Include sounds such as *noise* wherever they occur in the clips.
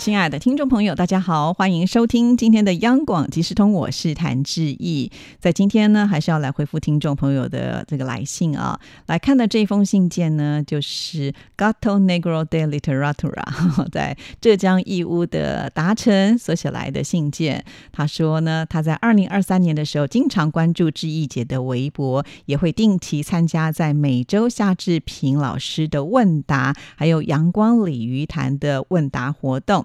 亲爱的听众朋友，大家好，欢迎收听今天的央广即时通，我是谭志毅。在今天呢，还是要来回复听众朋友的这个来信啊。来看的这封信件呢，就是 Gato Negro de Literatura，*laughs* 在浙江义乌的达成所写来的信件。他说呢，他在二零二三年的时候，经常关注志毅姐的微博，也会定期参加在每周夏志平老师的问答，还有阳光鲤鱼潭的问答活动。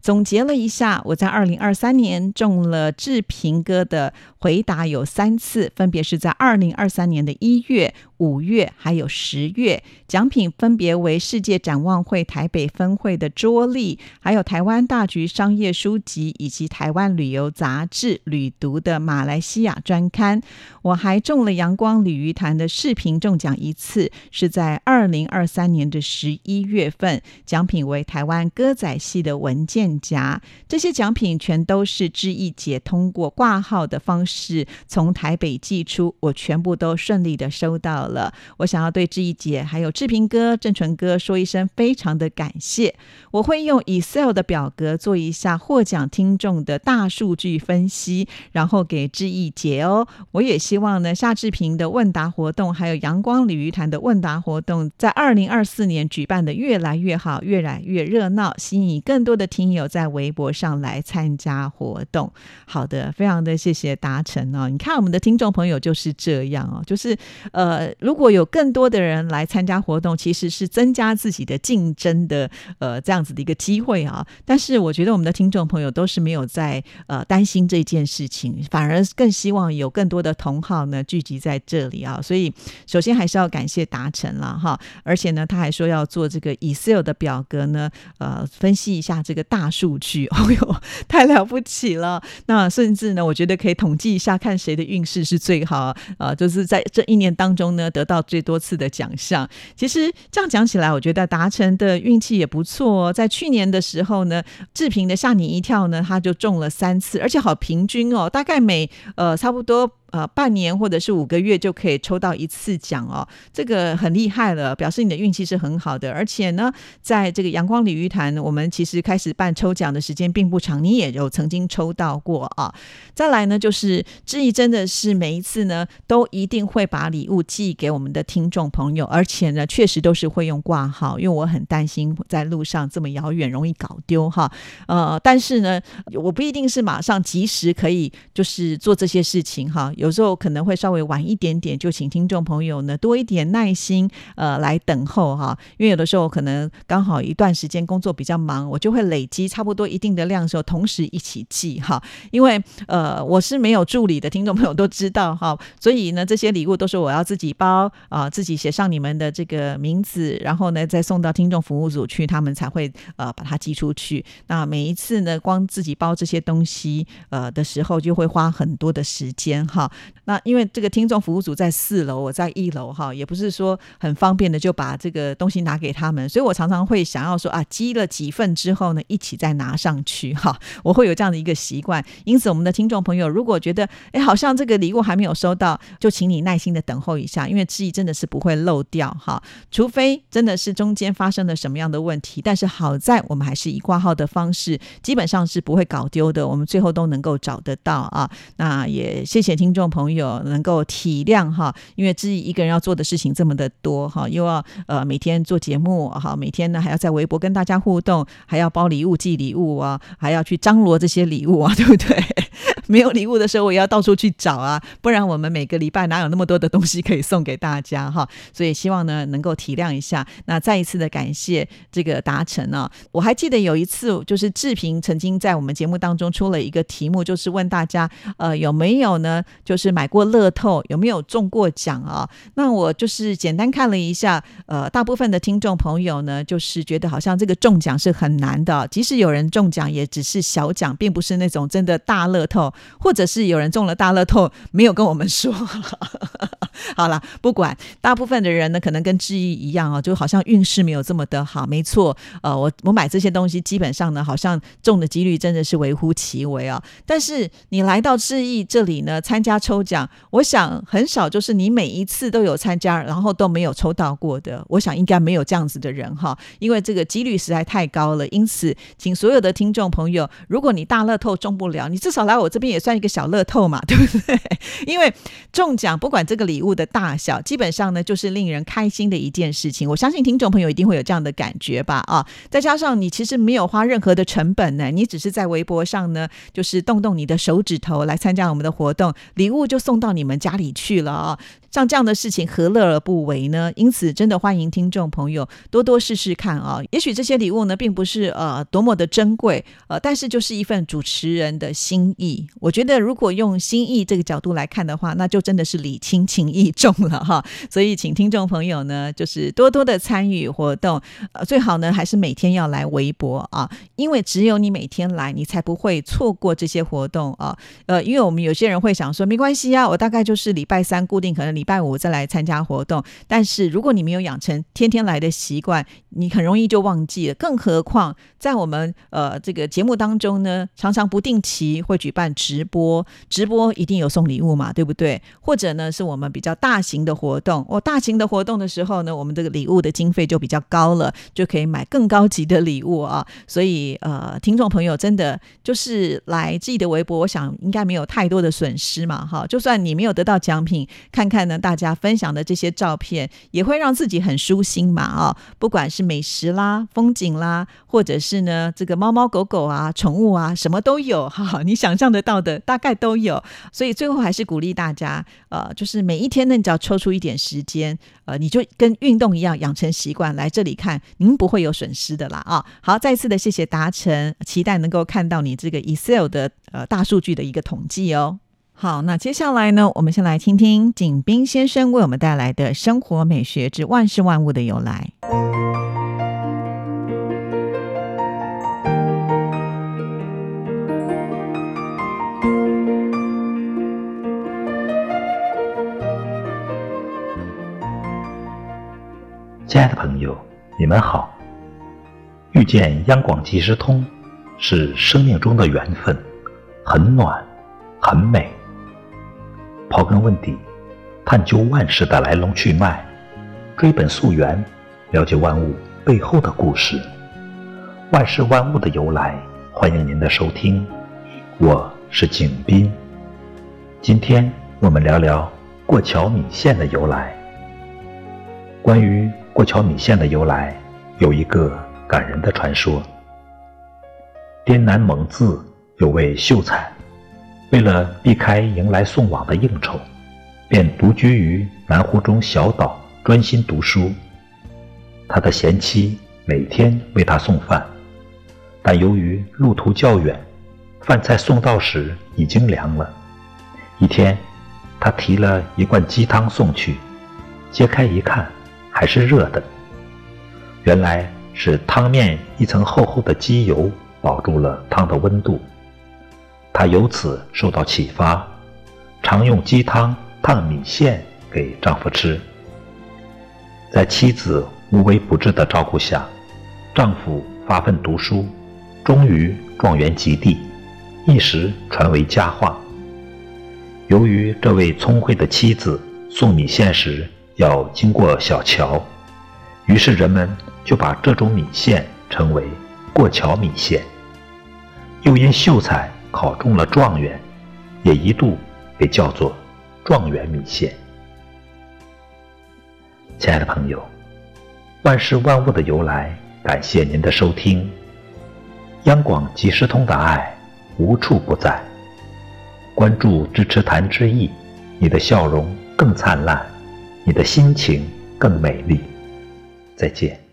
总结了一下，我在二零二三年中了志平哥的回答有三次，分别是在二零二三年的一月、五月还有十月，奖品分别为世界展望会台北分会的桌历，还有台湾大局商业书籍以及台湾旅游杂志旅读的马来西亚专刊。我还中了阳光鲤鱼潭的视频中奖一次，是在二零二三年的十一月份，奖品为台湾歌仔戏的文件夹。这些奖品全都是志毅姐通过挂号的方式从台北寄出，我全部都顺利的收到了。我想要对志毅姐还有志平哥、郑纯哥说一声非常的感谢。我会用 Excel 的表格做一下获奖听众的大数据分析，然后给志毅姐哦。我也希望呢，夏志平的问答活动，还有阳光鲤鱼潭的问答活动，在二零二四年举办的越来越好，越来越热闹，吸引更多的听友有在微博上来参加活动。好的，非常的谢谢达成哦。你看我们的听众朋友就是这样哦，就是呃，如果有更多的人来参加活动，其实是增加自己的竞争的呃这样子的一个机会啊。但是我觉得我们的听众朋友都是没有在呃担心这件事情，反而更希望有更多的同好呢聚集在这里啊。所以首先还是要感谢达成了哈，而且呢他还说要做这个 Excel 的表格呢，呃，分析一下这个大数据。*laughs* 哦呦，太了不起了！那甚至呢，我觉得可以统计一下，看谁的运势是最好啊，就是在这一年当中呢，得到最多次的奖项。其实这样讲起来，我觉得达成的运气也不错。在去年的时候呢，志平的吓你一跳呢，他就中了三次，而且好平均哦，大概每呃差不多。呃，半年或者是五个月就可以抽到一次奖哦，这个很厉害了，表示你的运气是很好的。而且呢，在这个阳光鲤鱼潭，我们其实开始办抽奖的时间并不长，你也有曾经抽到过啊。再来呢，就是志毅真的是每一次呢，都一定会把礼物寄给我们的听众朋友，而且呢，确实都是会用挂号，因为我很担心在路上这么遥远容易搞丢哈。呃，但是呢，我不一定是马上及时可以就是做这些事情哈。有时候可能会稍微晚一点点，就请听众朋友呢多一点耐心，呃，来等候哈。因为有的时候可能刚好一段时间工作比较忙，我就会累积差不多一定的量的时候，同时一起寄哈。因为呃我是没有助理的，听众朋友都知道哈，所以呢这些礼物都是我要自己包啊，自己写上你们的这个名字，然后呢再送到听众服务组去，他们才会呃把它寄出去。那每一次呢光自己包这些东西呃的时候，就会花很多的时间哈。那因为这个听众服务组在四楼，我在一楼哈，也不是说很方便的就把这个东西拿给他们，所以我常常会想要说啊，积了几份之后呢，一起再拿上去哈，*laughs* 我会有这样的一个习惯。因此，我们的听众朋友如果觉得哎，好像这个礼物还没有收到，就请你耐心的等候一下，因为志毅真的是不会漏掉哈，除非真的是中间发生了什么样的问题。但是好在我们还是以挂号的方式，基本上是不会搞丢的，我们最后都能够找得到啊。那也谢谢听众。众朋友能够体谅哈，因为自己一个人要做的事情这么的多哈，又要呃每天做节目哈，每天呢还要在微博跟大家互动，还要包礼物寄礼物啊，还要去张罗这些礼物啊，*laughs* 对不对？没有礼物的时候，我也要到处去找啊，不然我们每个礼拜哪有那么多的东西可以送给大家哈？所以希望呢能够体谅一下。那再一次的感谢这个达成呢，我还记得有一次就是志平曾经在我们节目当中出了一个题目，就是问大家呃有没有呢？就是买过乐透，有没有中过奖啊？那我就是简单看了一下，呃，大部分的听众朋友呢，就是觉得好像这个中奖是很难的，即使有人中奖，也只是小奖，并不是那种真的大乐透，或者是有人中了大乐透没有跟我们说。*laughs* 好了，不管，大部分的人呢，可能跟志毅一样哦，就好像运势没有这么的好。没错，呃，我我买这些东西，基本上呢，好像中的几率真的是微乎其微啊。但是你来到志毅这里呢，参加抽奖，我想很少就是你每一次都有参加，然后都没有抽到过的。我想应该没有这样子的人哈，因为这个几率实在太高了。因此，请所有的听众朋友，如果你大乐透中不了，你至少来我这边也算一个小乐透嘛，对不对？*laughs* 因为中奖不管这个礼物的大小，基本上呢就是令人开心的一件事情。我相信听众朋友一定会有这样的感觉吧？啊，再加上你其实没有花任何的成本呢，你只是在微博上呢，就是动动你的手指头来参加我们的活动，礼礼物就送到你们家里去了啊。像这样的事情何乐而不为呢？因此，真的欢迎听众朋友多多试试看啊！也许这些礼物呢，并不是呃多么的珍贵，呃，但是就是一份主持人的心意。我觉得，如果用心意这个角度来看的话，那就真的是礼轻情意重了哈。所以，请听众朋友呢，就是多多的参与活动，呃，最好呢还是每天要来微博啊，因为只有你每天来，你才不会错过这些活动啊。呃，因为我们有些人会想说，没关系啊，我大概就是礼拜三固定可能。礼拜五再来参加活动，但是如果你没有养成天天来的习惯，你很容易就忘记了。更何况在我们呃这个节目当中呢，常常不定期会举办直播，直播一定有送礼物嘛，对不对？或者呢，是我们比较大型的活动，哦，大型的活动的时候呢，我们这个礼物的经费就比较高了，就可以买更高级的礼物啊。所以呃，听众朋友真的就是来自己的微博，我想应该没有太多的损失嘛，哈。就算你没有得到奖品，看看。呢，大家分享的这些照片也会让自己很舒心嘛啊，不管是美食啦、风景啦，或者是呢这个猫猫狗狗啊、宠物啊，什么都有哈，你想象得到的大概都有。所以最后还是鼓励大家，呃，就是每一天呢，你只要抽出一点时间，呃，你就跟运动一样养成习惯来这里看，您不会有损失的啦啊。好，再次的谢谢达成，期待能够看到你这个 Excel 的呃大数据的一个统计哦。好，那接下来呢，我们先来听听景斌先生为我们带来的生活美学之万事万物的由来。亲爱的朋友，你们好！遇见央广即时通，是生命中的缘分，很暖，很美。刨根问底，探究万事的来龙去脉，追本溯源，了解万物背后的故事，万事万物的由来。欢迎您的收听，我是景斌。今天我们聊聊过桥米线的由来。关于过桥米线的由来，有一个感人的传说：滇南蒙自有位秀才。为了避开迎来送往的应酬，便独居于南湖中小岛，专心读书。他的贤妻每天为他送饭，但由于路途较远，饭菜送到时已经凉了。一天，他提了一罐鸡汤送去，揭开一看，还是热的。原来是汤面一层厚厚的鸡油保住了汤的温度。她由此受到启发，常用鸡汤烫米线给丈夫吃。在妻子无微不至的照顾下，丈夫发奋读书，终于状元及第，一时传为佳话。由于这位聪慧的妻子送米线时要经过小桥，于是人们就把这种米线称为过桥米线。又因秀才。考中了状元，也一度被叫做状元米线。亲爱的朋友，万事万物的由来，感谢您的收听。央广即时通的爱无处不在，关注支持谭之意，你的笑容更灿烂，你的心情更美丽。再见。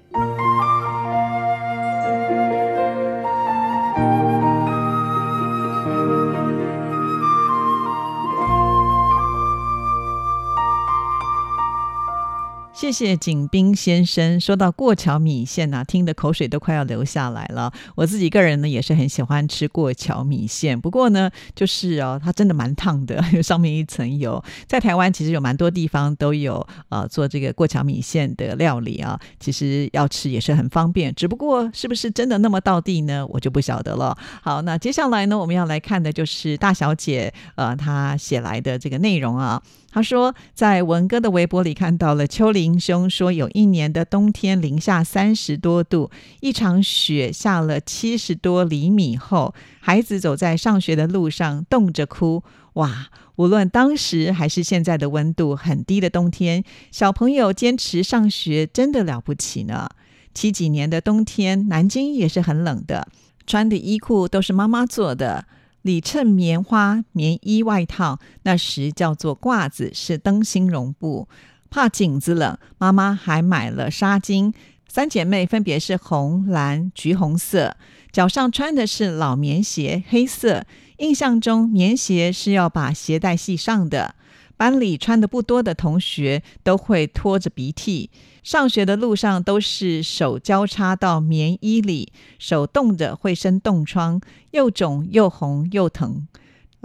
谢景斌先生。说到过桥米线呐，听的口水都快要流下来了。我自己个人呢也是很喜欢吃过桥米线，不过呢，就是哦，它真的蛮烫的，有 *laughs* 上面一层油。在台湾其实有蛮多地方都有呃做这个过桥米线的料理啊，其实要吃也是很方便。只不过是不是真的那么到地呢？我就不晓得了。好，那接下来呢，我们要来看的就是大小姐呃她写来的这个内容啊。他说，在文哥的微博里看到了秋林兄说，有一年的冬天零下三十多度，一场雪下了七十多厘米后，孩子走在上学的路上冻着哭。哇，无论当时还是现在的温度很低的冬天，小朋友坚持上学真的了不起呢。七几年的冬天，南京也是很冷的，穿的衣裤都是妈妈做的。里衬棉花棉衣外套，那时叫做褂子，是灯芯绒布。怕颈子冷，妈妈还买了纱巾。三姐妹分别是红、蓝、橘红色，脚上穿的是老棉鞋，黑色。印象中，棉鞋是要把鞋带系上的。班里穿的不多的同学都会拖着鼻涕，上学的路上都是手交叉到棉衣里，手冻着会生冻疮，又肿又红又疼。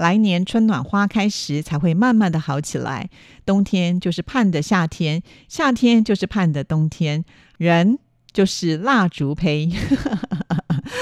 来年春暖花开时才会慢慢的好起来。冬天就是盼的夏天，夏天就是盼的冬天。人就是蜡烛胚。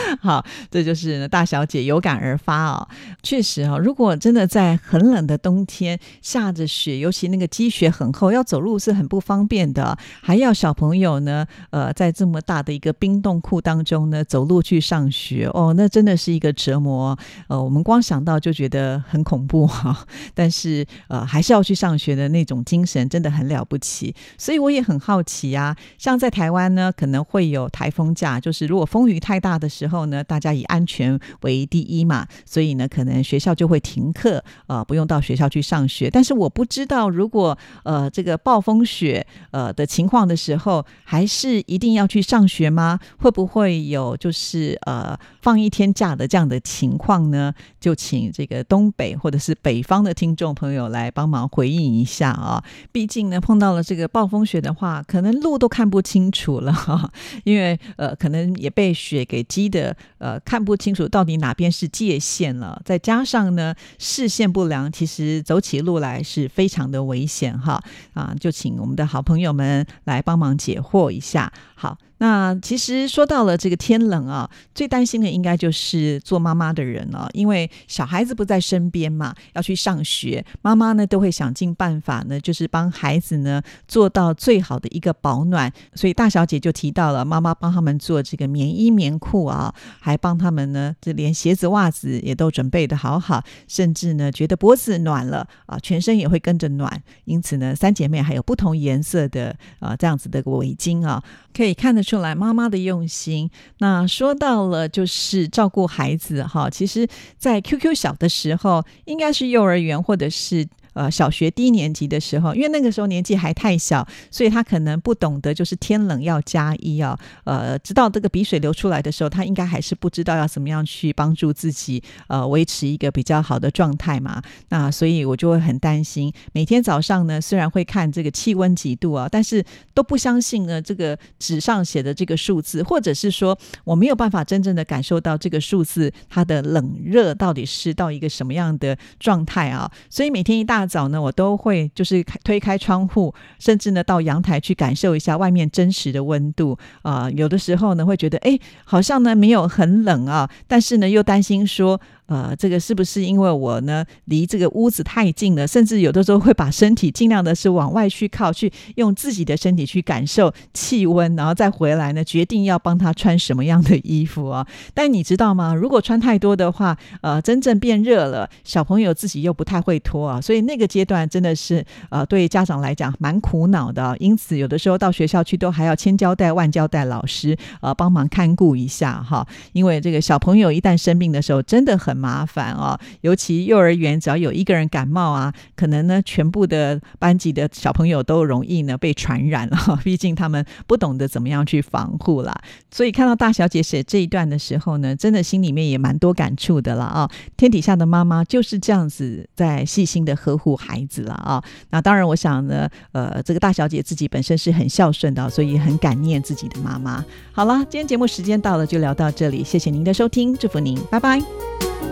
*laughs* 好，这就是大小姐有感而发哦。确实啊，如果真的在很冷的冬天下着雪，尤其那个积雪很厚，要走路是很不方便的。还要小朋友呢，呃，在这么大的一个冰冻库当中呢，走路去上学，哦，那真的是一个折磨。呃，我们光想到就觉得很恐怖哈。但是呃，还是要去上学的那种精神真的很了不起。所以我也很好奇啊，像在台湾呢，可能会有台风假，就是如果风雨太大的。时候后呢，大家以安全为第一嘛，所以呢，可能学校就会停课，呃，不用到学校去上学。但是我不知道，如果呃这个暴风雪呃的情况的时候，还是一定要去上学吗？会不会有就是呃放一天假的这样的情况呢？就请这个东北或者是北方的听众朋友来帮忙回应一下啊。毕竟呢，碰到了这个暴风雪的话，可能路都看不清楚了，*laughs* 因为呃可能也被雪给击。的呃看不清楚到底哪边是界限了，再加上呢视线不良，其实走起路来是非常的危险哈啊！就请我们的好朋友们来帮忙解惑一下，好。那其实说到了这个天冷啊，最担心的应该就是做妈妈的人了，因为小孩子不在身边嘛，要去上学，妈妈呢都会想尽办法呢，就是帮孩子呢做到最好的一个保暖。所以大小姐就提到了，妈妈帮他们做这个棉衣棉裤啊，还帮他们呢，这连鞋子袜子也都准备的好好，甚至呢觉得脖子暖了啊，全身也会跟着暖。因此呢，三姐妹还有不同颜色的啊这样子的围巾啊，可以看得。出来妈妈的用心。那说到了就是照顾孩子哈，其实，在 QQ 小的时候，应该是幼儿园或者是。呃，小学低年级的时候，因为那个时候年纪还太小，所以他可能不懂得就是天冷要加衣啊。呃，直到这个鼻水流出来的时候，他应该还是不知道要怎么样去帮助自己呃维持一个比较好的状态嘛。那所以我就会很担心，每天早上呢，虽然会看这个气温几度啊，但是都不相信呢这个纸上写的这个数字，或者是说我没有办法真正的感受到这个数字它的冷热到底是到一个什么样的状态啊。所以每天一大早呢，我都会就是推开窗户，甚至呢到阳台去感受一下外面真实的温度啊。有的时候呢，会觉得哎，好像呢没有很冷啊，但是呢又担心说。呃，这个是不是因为我呢离这个屋子太近了？甚至有的时候会把身体尽量的是往外去靠，去用自己的身体去感受气温，然后再回来呢，决定要帮他穿什么样的衣服啊？但你知道吗？如果穿太多的话，呃，真正变热了，小朋友自己又不太会脱啊，所以那个阶段真的是呃，对家长来讲蛮苦恼的。因此，有的时候到学校去都还要千交代万交代老师呃帮忙看顾一下哈，因为这个小朋友一旦生病的时候，真的很。麻烦哦。尤其幼儿园，只要有一个人感冒啊，可能呢，全部的班级的小朋友都容易呢被传染了。*laughs* 毕竟他们不懂得怎么样去防护啦。所以看到大小姐写这一段的时候呢，真的心里面也蛮多感触的了啊。天底下的妈妈就是这样子在细心的呵护孩子了啊。那当然，我想呢，呃，这个大小姐自己本身是很孝顺的，所以很感念自己的妈妈。好了，今天节目时间到了，就聊到这里，谢谢您的收听，祝福您，拜拜。